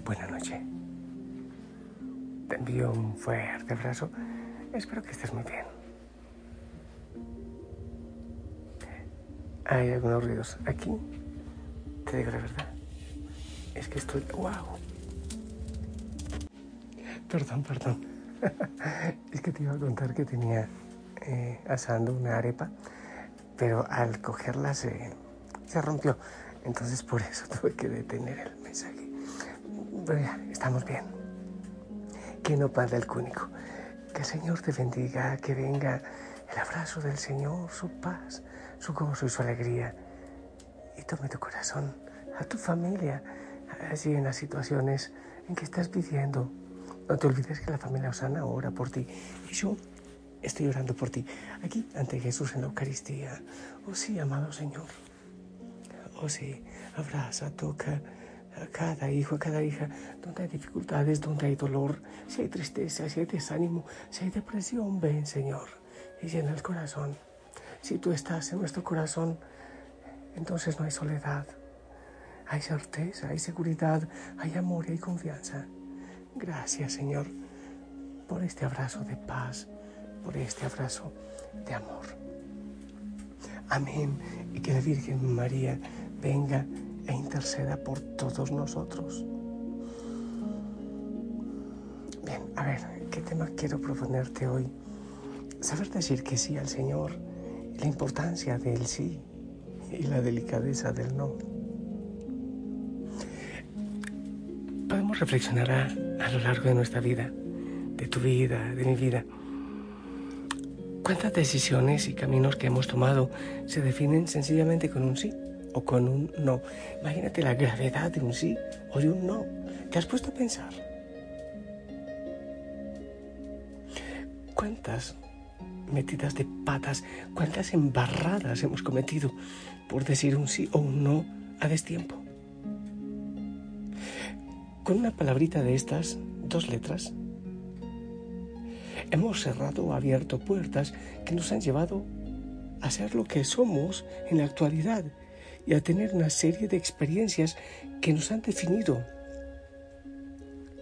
Buenas noches. Te envío un fuerte abrazo. Espero que estés muy bien. Hay algunos ruidos aquí. Te digo la verdad. Es que estoy... ¡Wow! Perdón, perdón. es que te iba a contar que tenía eh, asando una arepa, pero al cogerla se, se rompió. Entonces por eso tuve que detener el mensaje. Estamos bien. Que no panda el cúnico. Que el Señor te bendiga, que venga el abrazo del Señor, su paz, su gozo y su alegría. Y tome tu corazón a tu familia, allí en las situaciones en que estás viviendo. No te olvides que la familia Osana ora por ti. Y yo estoy orando por ti, aquí ante Jesús en la Eucaristía. Oh sí, amado Señor. Oh sí, abraza, toca a cada hijo, a cada hija, donde hay dificultades, donde hay dolor, si hay tristeza, si hay desánimo, si hay depresión, ven Señor y llena el corazón. Si tú estás en nuestro corazón, entonces no hay soledad, hay certeza, hay seguridad, hay amor y hay confianza. Gracias Señor por este abrazo de paz, por este abrazo de amor. Amén. Y que la Virgen María venga e interceda por todos nosotros. Bien, a ver, ¿qué tema quiero proponerte hoy? Saber decir que sí al Señor, la importancia del sí y la delicadeza del no. Podemos reflexionar a, lo largo de nuestra vida, de tu vida, de mi vida. ¿Cuántas decisiones y caminos que hemos tomado se definen sencillamente con un sí o con un no? Imagínate la gravedad de un sí o de un no. ¿Te has puesto a pensar? ¿Cuántas metidas de patas, cuántas embarradas hemos cometido por decir un sí o un no a destiempo? Con una palabrita de estas, dos letras, hemos cerrado o abierto puertas que nos han llevado a ser lo que somos en la actualidad y a tener una serie de experiencias que nos han definido.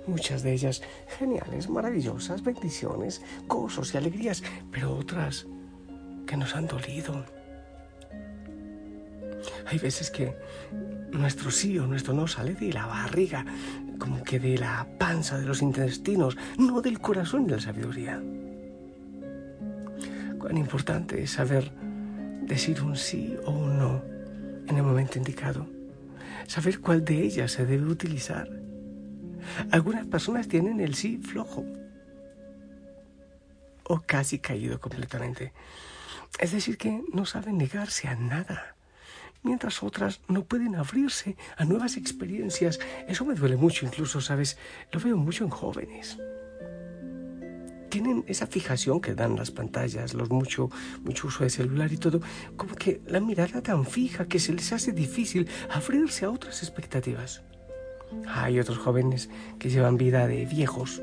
Muchas de ellas geniales, maravillosas, bendiciones, gozos y alegrías, pero otras que nos han dolido. Hay veces que nuestro sí o nuestro no sale de la barriga, como que de la panza, de los intestinos, no del corazón de la sabiduría. Cuán importante es saber decir un sí o un no en el momento indicado. Saber cuál de ellas se debe utilizar. Algunas personas tienen el sí flojo o casi caído completamente. Es decir, que no saben negarse a nada mientras otras no pueden abrirse a nuevas experiencias. Eso me duele mucho, incluso, ¿sabes? Lo veo mucho en jóvenes. Tienen esa fijación que dan las pantallas, los mucho, mucho uso de celular y todo, como que la mirada tan fija que se les hace difícil abrirse a otras expectativas. Hay otros jóvenes que llevan vida de viejos.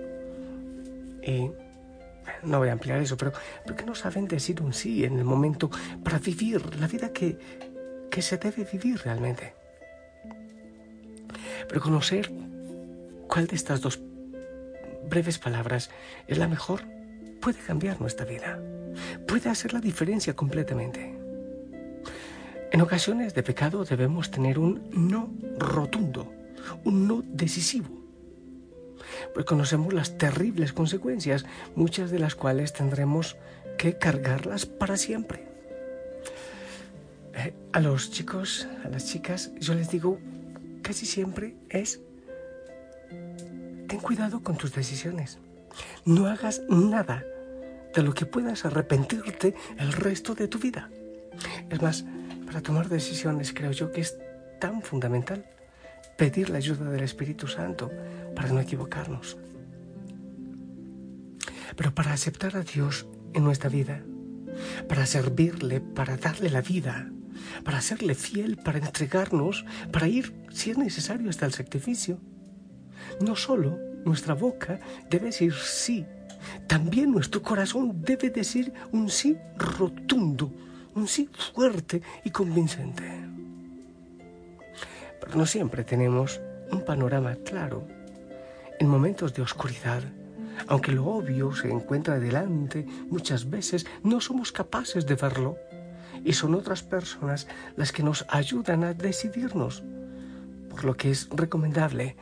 Y no voy a ampliar eso, pero, pero que no saben decir un sí en el momento para vivir la vida que, que se debe vivir realmente. Pero conocer cuál de estas dos breves palabras es la mejor puede cambiar nuestra vida, puede hacer la diferencia completamente. En ocasiones de pecado debemos tener un no rotundo, un no decisivo, pues conocemos las terribles consecuencias, muchas de las cuales tendremos que cargarlas para siempre. Eh, a los chicos, a las chicas, yo les digo casi siempre es, ten cuidado con tus decisiones. No hagas nada de lo que puedas arrepentirte el resto de tu vida. Es más, para tomar decisiones creo yo que es tan fundamental pedir la ayuda del Espíritu Santo para no equivocarnos. Pero para aceptar a Dios en nuestra vida, para servirle, para darle la vida, para serle fiel, para entregarnos, para ir, si es necesario, hasta el sacrificio, no solo nuestra boca debe decir sí, también nuestro corazón debe decir un sí rotundo, un sí fuerte y convincente. Pero no siempre tenemos un panorama claro. En momentos de oscuridad, aunque lo obvio se encuentra delante, muchas veces no somos capaces de verlo. Y son otras personas las que nos ayudan a decidirnos. Por lo que es recomendable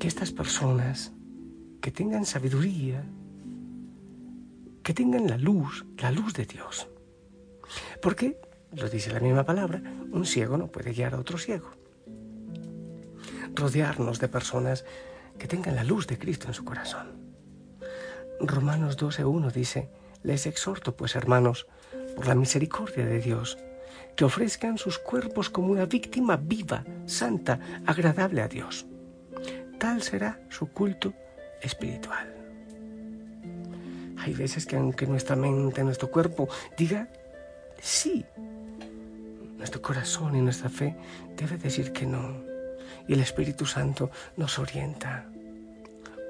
que estas personas que tengan sabiduría, que tengan la luz, la luz de Dios. Porque, lo dice la misma palabra, un ciego no puede guiar a otro ciego. Rodearnos de personas que tengan la luz de Cristo en su corazón. Romanos 12.1 dice, les exhorto pues hermanos, por la misericordia de Dios, que ofrezcan sus cuerpos como una víctima viva, santa, agradable a Dios. Tal será su culto espiritual. Hay veces que aunque nuestra mente, nuestro cuerpo diga sí, nuestro corazón y nuestra fe debe decir que no. Y el Espíritu Santo nos orienta.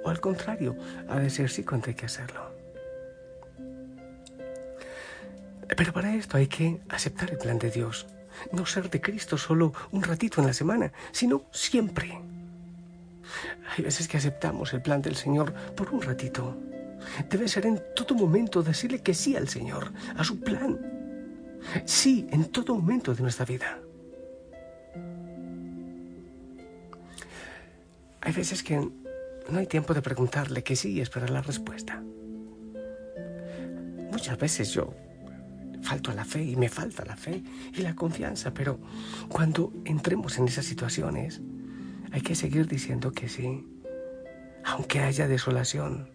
O al contrario, a decir sí cuando hay que hacerlo. Pero para esto hay que aceptar el plan de Dios. No ser de Cristo solo un ratito en la semana, sino siempre. Hay veces que aceptamos el plan del Señor por un ratito. Debe ser en todo momento decirle que sí al Señor, a su plan. Sí, en todo momento de nuestra vida. Hay veces que no hay tiempo de preguntarle que sí y esperar la respuesta. Muchas veces yo falto a la fe y me falta la fe y la confianza, pero cuando entremos en esas situaciones, hay que seguir diciendo que sí, aunque haya desolación,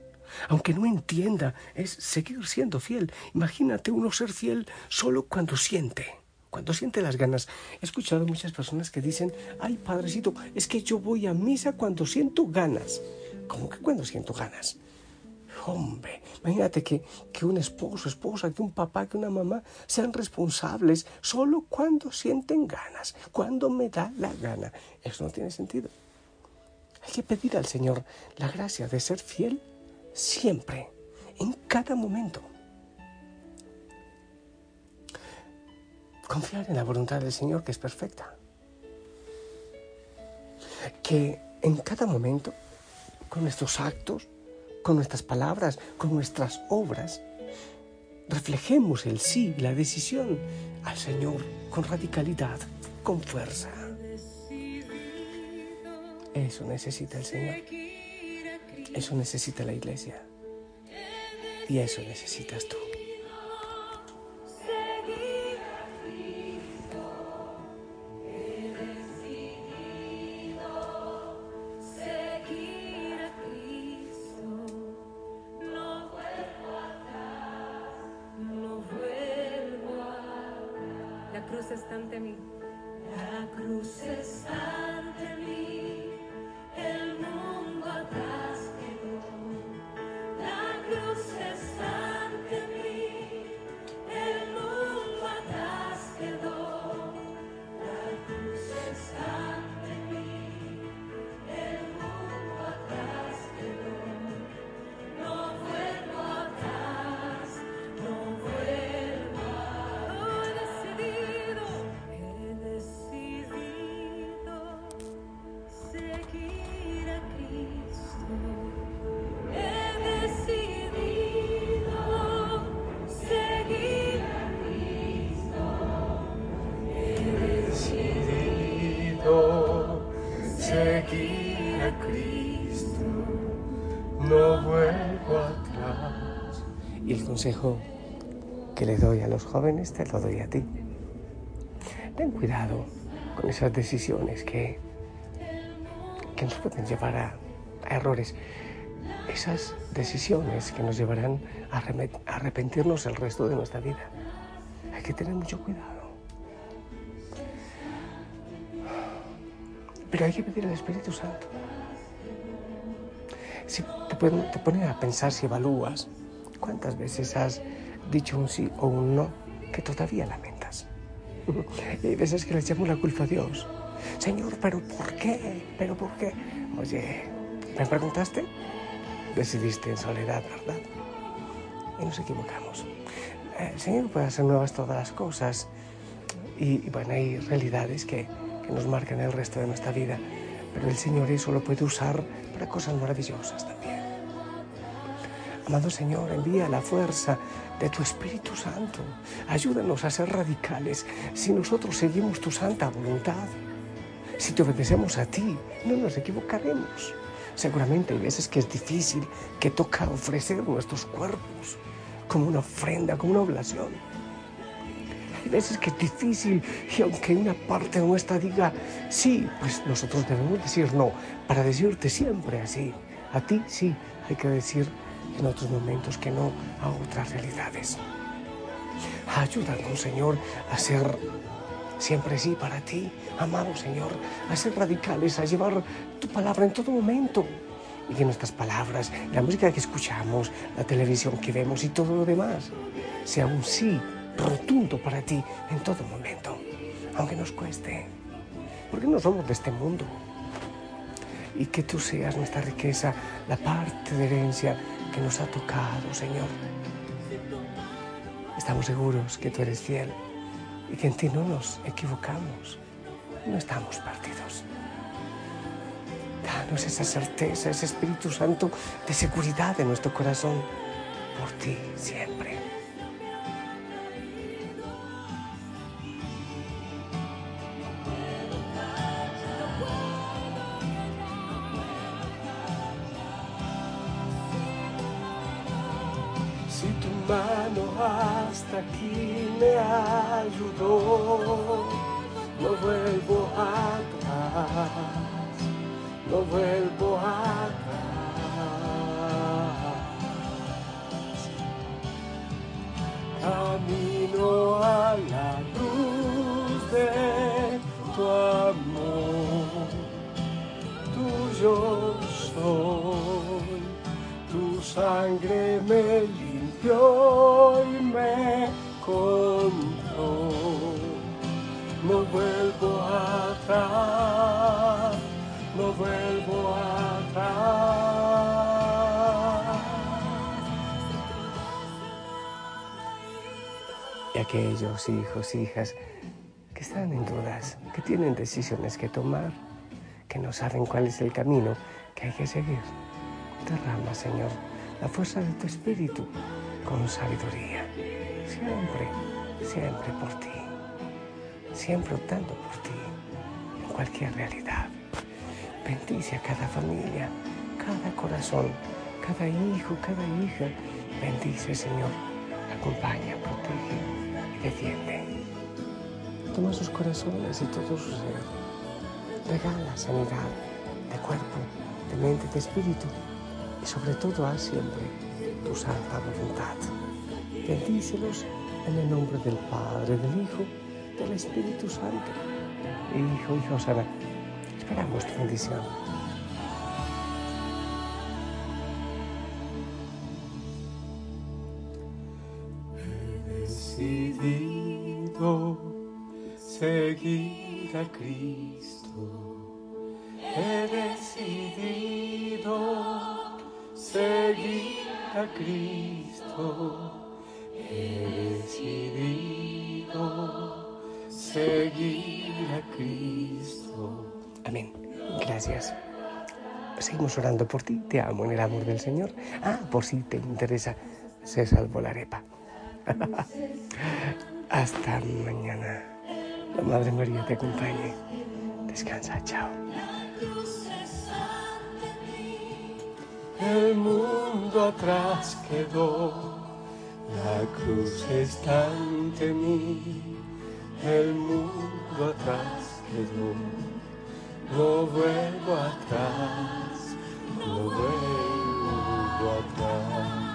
aunque no entienda, es seguir siendo fiel. Imagínate uno ser fiel solo cuando siente, cuando siente las ganas. He escuchado muchas personas que dicen, ay padrecito, es que yo voy a misa cuando siento ganas. ¿Cómo que cuando siento ganas? Hombre, imagínate que, que un esposo, esposa, que un papá, que una mamá sean responsables solo cuando sienten ganas, cuando me da la gana. Eso no tiene sentido. Hay que pedir al Señor la gracia de ser fiel siempre, en cada momento. Confiar en la voluntad del Señor que es perfecta. Que en cada momento, con nuestros actos, con nuestras palabras, con nuestras obras, reflejemos el sí, la decisión al Señor con radicalidad, con fuerza. Eso necesita el Señor. Eso necesita la iglesia. Y eso necesitas tú. Consejo que le doy a los jóvenes te lo doy a ti. Ten cuidado con esas decisiones que, que nos pueden llevar a, errores. Esas decisiones que nos llevarán a arrepentirnos el resto de nuestra vida. Hay que tener mucho cuidado. Pero hay que pedir al Espíritu Santo. Si te, pueden, te ponen a pensar, si evalúas, ¿cuántas veces has dicho un sí o un no que todavía lamentas? Y hay veces que le echamos la culpa a Dios. Señor, ¿pero por qué? ¿Pero por qué? Oye, ¿me preguntaste? Decidiste en soledad, ¿verdad? Y nos equivocamos. El Señor puede hacer nuevas todas las cosas. Y, y bueno, hay realidades que, que nos marcan el resto de nuestra vida. Pero el Señor eso lo puede usar para cosas maravillosas también. Amado Señor, envía la fuerza de tu Espíritu Santo. Ayúdanos a ser radicales si nosotros seguimos tu santa voluntad. Si te obedecemos a ti, no nos equivocaremos. Seguramente hay veces que es difícil, que toca ofrecer nuestros cuerpos como una ofrenda, como una oblación. Hay veces que es difícil y aunque una parte nuestra diga sí, pues nosotros debemos decir no, para decirte siempre así. A ti sí, hay que decir en otros momentos que no a otras realidades. Ayúdanos, Señor, a ser siempre sí para ti, amado Señor, a ser radicales, a llevar tu palabra en todo momento. Y que nuestras palabras, la música que escuchamos, la televisión que vemos y todo lo demás, sea un sí rotundo para ti en todo momento, aunque nos cueste, porque no somos de este mundo. Y que tú seas nuestra riqueza, la parte de herencia que nos ha tocado, Señor. Estamos seguros que tú eres fiel y que en ti no nos equivocamos, no estamos perdidos. Danos esa certeza, ese Espíritu Santo de seguridad en nuestro corazón, por ti siempre. Aquí me ayudó, no vuelvo atrás, no vuelvo atrás. Camino a la luz de tu amor, tuyo soy, tu sangre me limpió no vuelvo atrás. Y aquellos hijos, hijas que están en dudas, que tienen decisiones que tomar, que no saben cuál es el camino que hay que seguir. Derrama, Señor, la fuerza de tu espíritu con sabiduría. Siempre, siempre por ti. Siempre optando por ti cualquier realidad. Bendice a cada familia, cada corazón, cada hijo, cada hija. Bendice, Señor. Acompaña, protege y defiende. Toma sus corazones y todo su ser. Regala sanidad de cuerpo, de mente, de espíritu y sobre todo haz siempre tu santa voluntad. Bendícelos en el nombre del Padre, del Hijo, del Espíritu Santo. Hijo, hijo Sana, esperamos tu bendición. decidido seguir a Cristo. He decidido seguir a Cristo. He decidido seguir a. Gracias. Seguimos orando por ti. Te amo en el amor del Señor. Ah, por si te interesa, se salvó la arepa. Hasta mañana. La Madre María te acompañe. Descansa. Chao. El mundo atrás quedó, la cruz está ante mí. El mundo atrás quedó, lo vuelvo atrás, lo vuelvo atrás.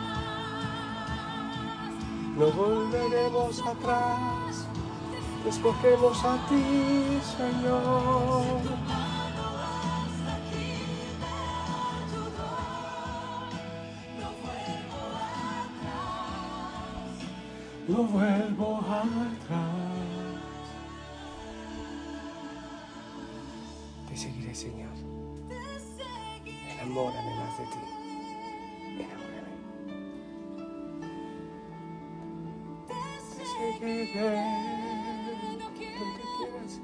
No volveremos atrás, escogemos a ti, Señor. No vuelvo atrás, no vuelvo atrás. Te seguiré, Señor. Enamórame más de ti. Enamórame. Te seguiré. Donde quieras.